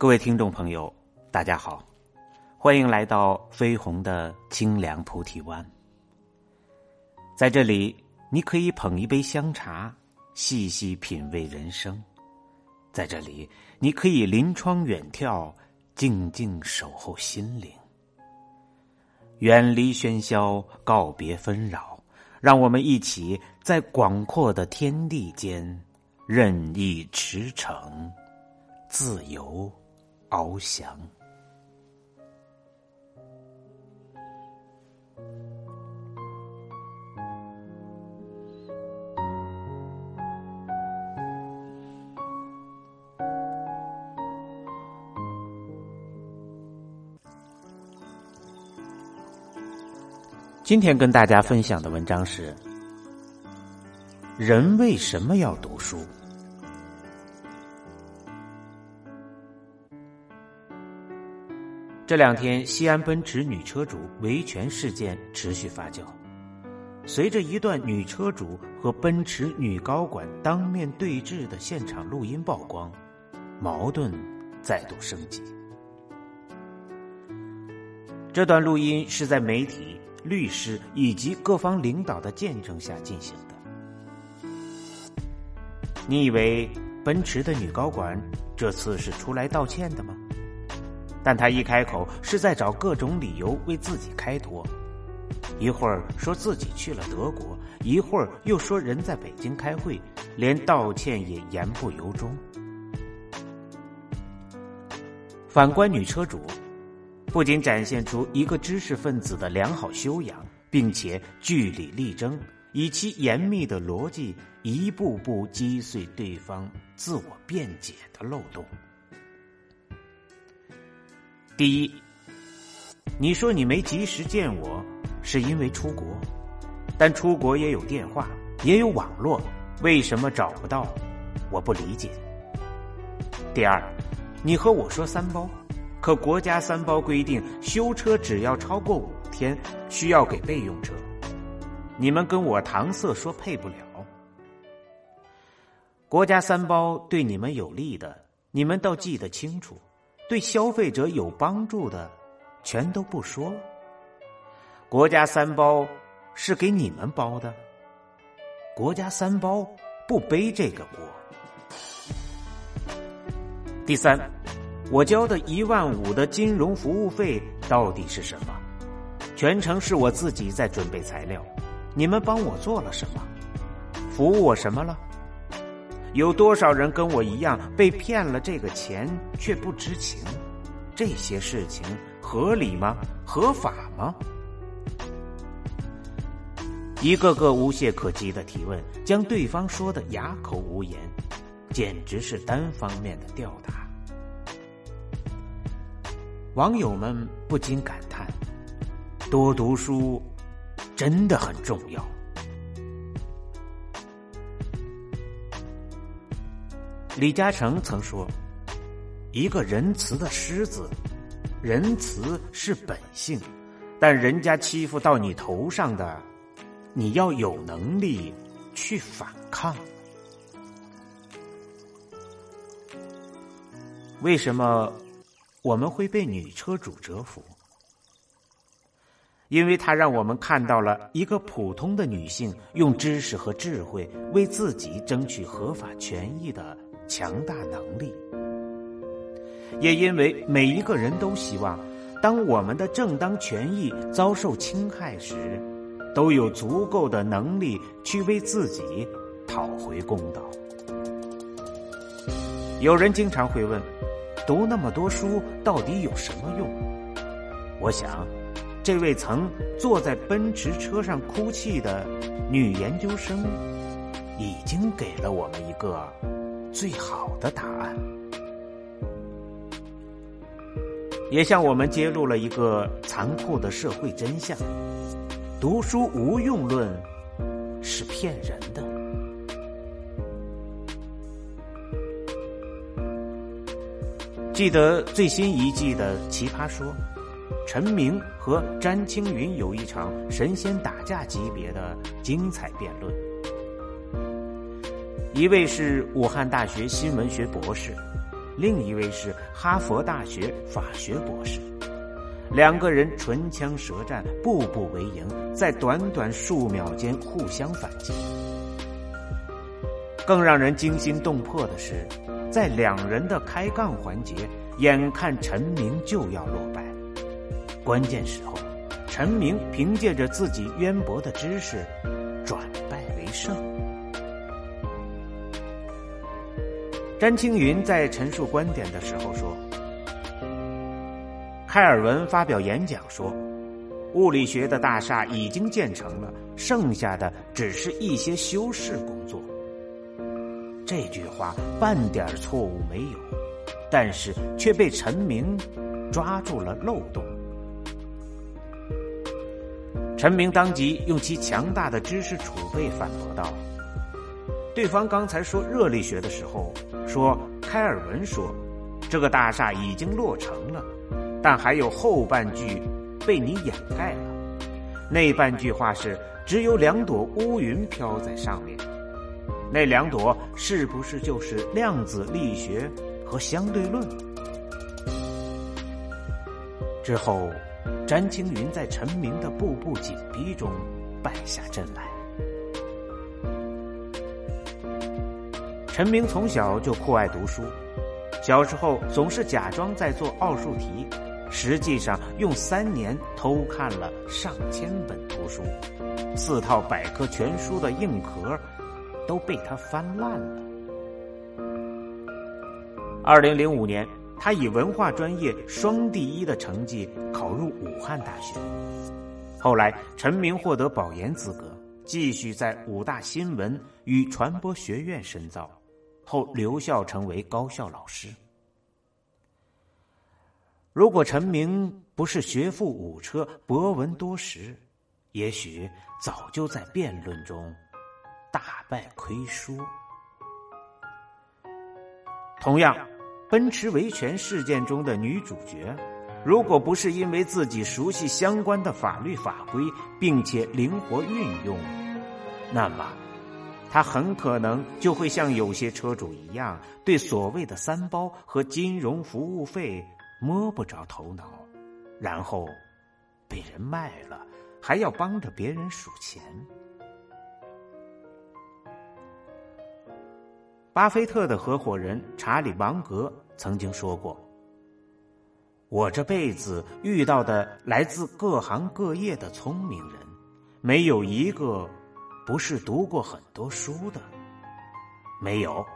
各位听众朋友，大家好，欢迎来到飞鸿的清凉菩提湾。在这里，你可以捧一杯香茶，细细品味人生；在这里，你可以临窗远眺，静静守候心灵。远离喧嚣，告别纷扰，让我们一起在广阔的天地间任意驰骋，自由。翱翔。今天跟大家分享的文章是：人为什么要读书？这两天，西安奔驰女车主维权事件持续发酵。随着一段女车主和奔驰女高管当面对质的现场录音曝光，矛盾再度升级。这段录音是在媒体、律师以及各方领导的见证下进行的。你以为奔驰的女高管这次是出来道歉的吗？但他一开口，是在找各种理由为自己开脱，一会儿说自己去了德国，一会儿又说人在北京开会，连道歉也言不由衷。反观女车主，不仅展现出一个知识分子的良好修养，并且据理力争，以其严密的逻辑，一步步击碎对方自我辩解的漏洞。第一，你说你没及时见我，是因为出国，但出国也有电话，也有网络，为什么找不到？我不理解。第二，你和我说三包，可国家三包规定修车只要超过五天，需要给备用车，你们跟我搪塞说配不了。国家三包对你们有利的，你们倒记得清楚。对消费者有帮助的，全都不说了。国家三包是给你们包的，国家三包不背这个锅。第三，我交的一万五的金融服务费到底是什么？全程是我自己在准备材料，你们帮我做了什么？服务我什么了？有多少人跟我一样被骗了这个钱却不知情？这些事情合理吗？合法吗？一个个无懈可击的提问，将对方说的哑口无言，简直是单方面的吊打。网友们不禁感叹：多读书真的很重要。李嘉诚曾说：“一个仁慈的狮子，仁慈是本性，但人家欺负到你头上的，你要有能力去反抗。”为什么我们会被女车主折服？因为她让我们看到了一个普通的女性用知识和智慧为自己争取合法权益的。强大能力，也因为每一个人都希望，当我们的正当权益遭受侵害时，都有足够的能力去为自己讨回公道。有人经常会问：读那么多书到底有什么用？我想，这位曾坐在奔驰车上哭泣的女研究生，已经给了我们一个。最好的答案，也向我们揭露了一个残酷的社会真相：读书无用论是骗人的。记得最新一季的《奇葩说》，陈明和詹青云有一场神仙打架级别的精彩辩论。一位是武汉大学新闻学博士，另一位是哈佛大学法学博士。两个人唇枪舌战，步步为营，在短短数秒间互相反击。更让人惊心动魄的是，在两人的开杠环节，眼看陈明就要落败，关键时候，陈明凭借着自己渊博的知识，转败为胜。詹青云在陈述观点的时候说。开尔文发表演讲说：“物理学的大厦已经建成了，剩下的只是一些修饰工作。”这句话半点错误没有，但是却被陈明抓住了漏洞。陈明当即用其强大的知识储备反驳道：“对方刚才说热力学的时候，说开尔文说，这个大厦已经落成了。”但还有后半句被你掩盖了，那半句话是只有两朵乌云飘在上面，那两朵是不是就是量子力学和相对论？之后，詹青云在陈明的步步紧逼中败下阵来。陈明从小就酷爱读书，小时候总是假装在做奥数题。实际上，用三年偷看了上千本图书，四套百科全书的硬壳都被他翻烂了。二零零五年，他以文化专业双第一的成绩考入武汉大学。后来，陈明获得保研资格，继续在武大新闻与传播学院深造，后留校成为高校老师。如果陈明不是学富五车、博闻多识，也许早就在辩论中大败亏输。同样，奔驰维权事件中的女主角，如果不是因为自己熟悉相关的法律法规，并且灵活运用，那么，他很可能就会像有些车主一样，对所谓的三包和金融服务费。摸不着头脑，然后被人卖了，还要帮着别人数钱。巴菲特的合伙人查理芒格曾经说过：“我这辈子遇到的来自各行各业的聪明人，没有一个不是读过很多书的，没有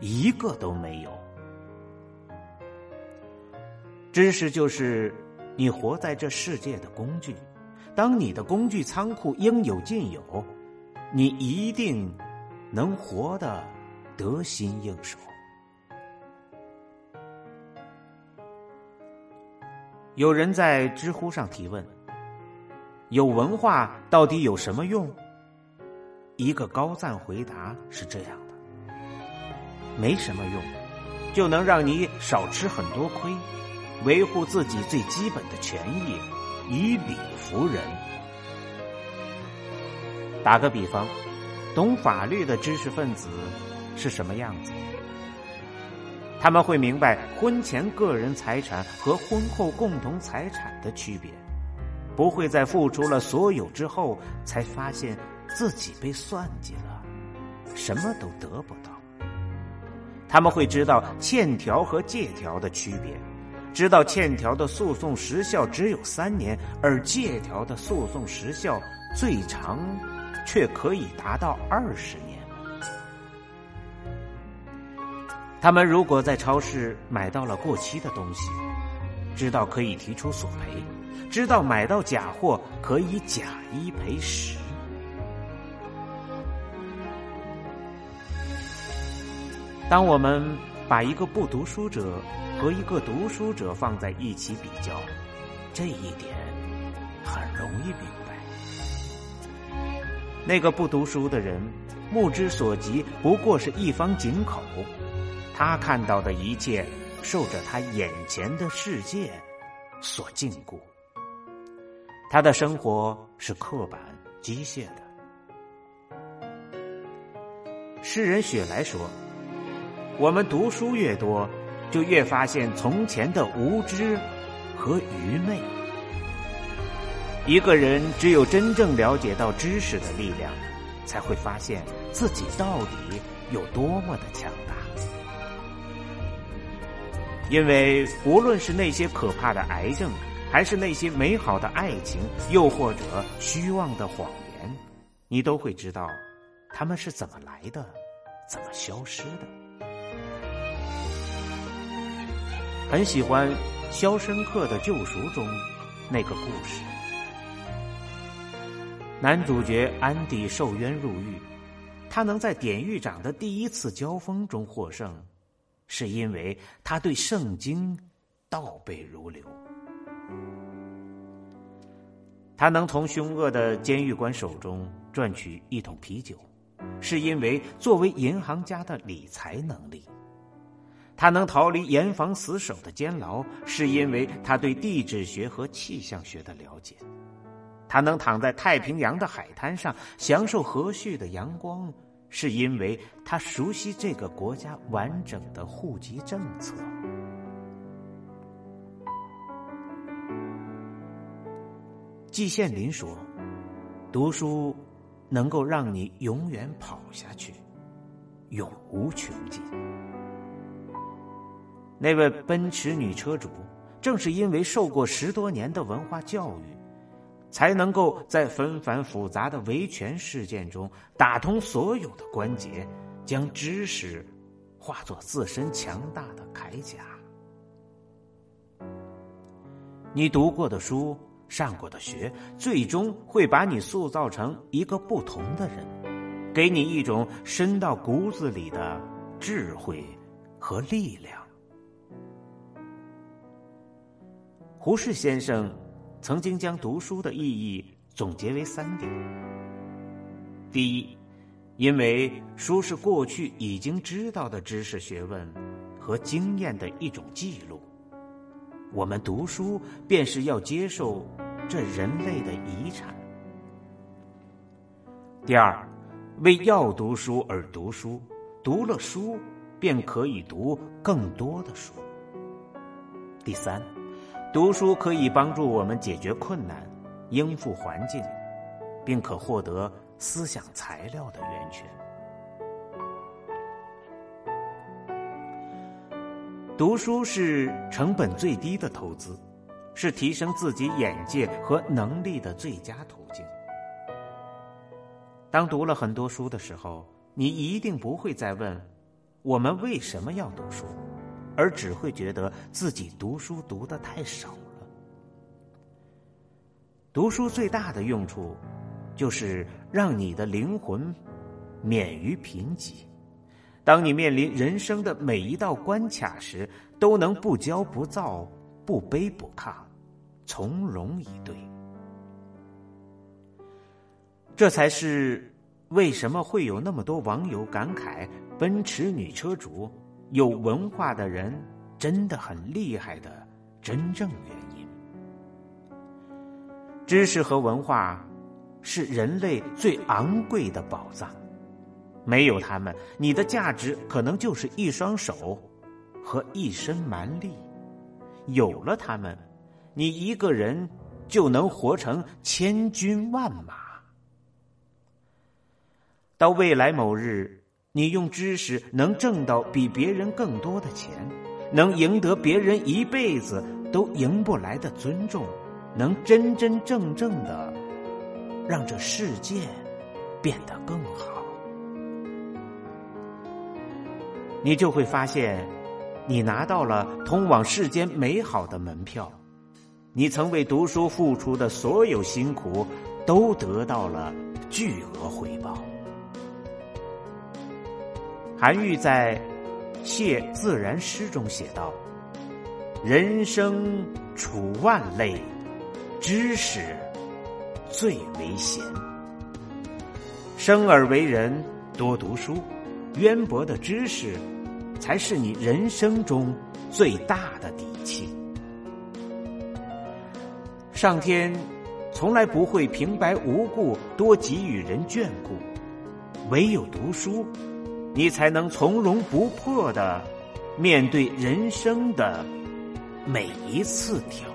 一个都没有。”知识就是你活在这世界的工具。当你的工具仓库应有尽有，你一定能活得得心应手。有人在知乎上提问：“有文化到底有什么用？”一个高赞回答是这样的：“没什么用，就能让你少吃很多亏。”维护自己最基本的权益，以理服人。打个比方，懂法律的知识分子是什么样子？他们会明白婚前个人财产和婚后共同财产的区别，不会在付出了所有之后才发现自己被算计了，什么都得不到。他们会知道欠条和借条的区别。知道欠条的诉讼时效只有三年，而借条的诉讼时效最长却可以达到二十年。他们如果在超市买到了过期的东西，知道可以提出索赔，知道买到假货可以假一赔十。当我们把一个不读书者。和一个读书者放在一起比较，这一点很容易明白。那个不读书的人，目之所及不过是一方井口，他看到的一切受着他眼前的世界所禁锢，他的生活是刻板机械的。诗人雪莱说：“我们读书越多。”就越发现从前的无知和愚昧。一个人只有真正了解到知识的力量，才会发现自己到底有多么的强大。因为无论是那些可怕的癌症，还是那些美好的爱情，又或者虚妄的谎言，你都会知道，他们是怎么来的，怎么消失的。很喜欢《肖申克的救赎》中那个故事，男主角安迪受冤入狱，他能在典狱长的第一次交锋中获胜。是因为他对圣经倒背如流，他能从凶恶的监狱官手中赚取一桶啤酒，是因为作为银行家的理财能力；他能逃离严防死守的监牢，是因为他对地质学和气象学的了解；他能躺在太平洋的海滩上享受和煦的阳光。是因为他熟悉这个国家完整的户籍政策。季羡林说：“读书能够让你永远跑下去，永无穷尽。”那位奔驰女车主，正是因为受过十多年的文化教育。才能够在纷繁复杂的维权事件中打通所有的关节，将知识化作自身强大的铠甲。你读过的书、上过的学，最终会把你塑造成一个不同的人，给你一种深到骨子里的智慧和力量。胡适先生。曾经将读书的意义总结为三点：第一，因为书是过去已经知道的知识、学问和经验的一种记录，我们读书便是要接受这人类的遗产；第二，为要读书而读书，读了书便可以读更多的书；第三。读书可以帮助我们解决困难、应付环境，并可获得思想材料的源泉。读书是成本最低的投资，是提升自己眼界和能力的最佳途径。当读了很多书的时候，你一定不会再问我们为什么要读书。而只会觉得自己读书读的太少了。读书最大的用处，就是让你的灵魂免于贫瘠。当你面临人生的每一道关卡时，都能不骄不躁、不卑不亢，从容以对。这才是为什么会有那么多网友感慨：奔驰女车主。有文化的人真的很厉害的真正原因。知识和文化是人类最昂贵的宝藏，没有他们，你的价值可能就是一双手和一身蛮力；有了他们，你一个人就能活成千军万马。到未来某日。你用知识能挣到比别人更多的钱，能赢得别人一辈子都赢不来的尊重，能真真正正的让这世界变得更好，你就会发现，你拿到了通往世间美好的门票，你曾为读书付出的所有辛苦都得到了巨额回报。韩愈在《谢自然诗》中写道：“人生处万类，知识最为贤。生而为人，多读书，渊博的知识，才是你人生中最大的底气。上天从来不会平白无故多给予人眷顾，唯有读书。”你才能从容不迫的面对人生的每一次挑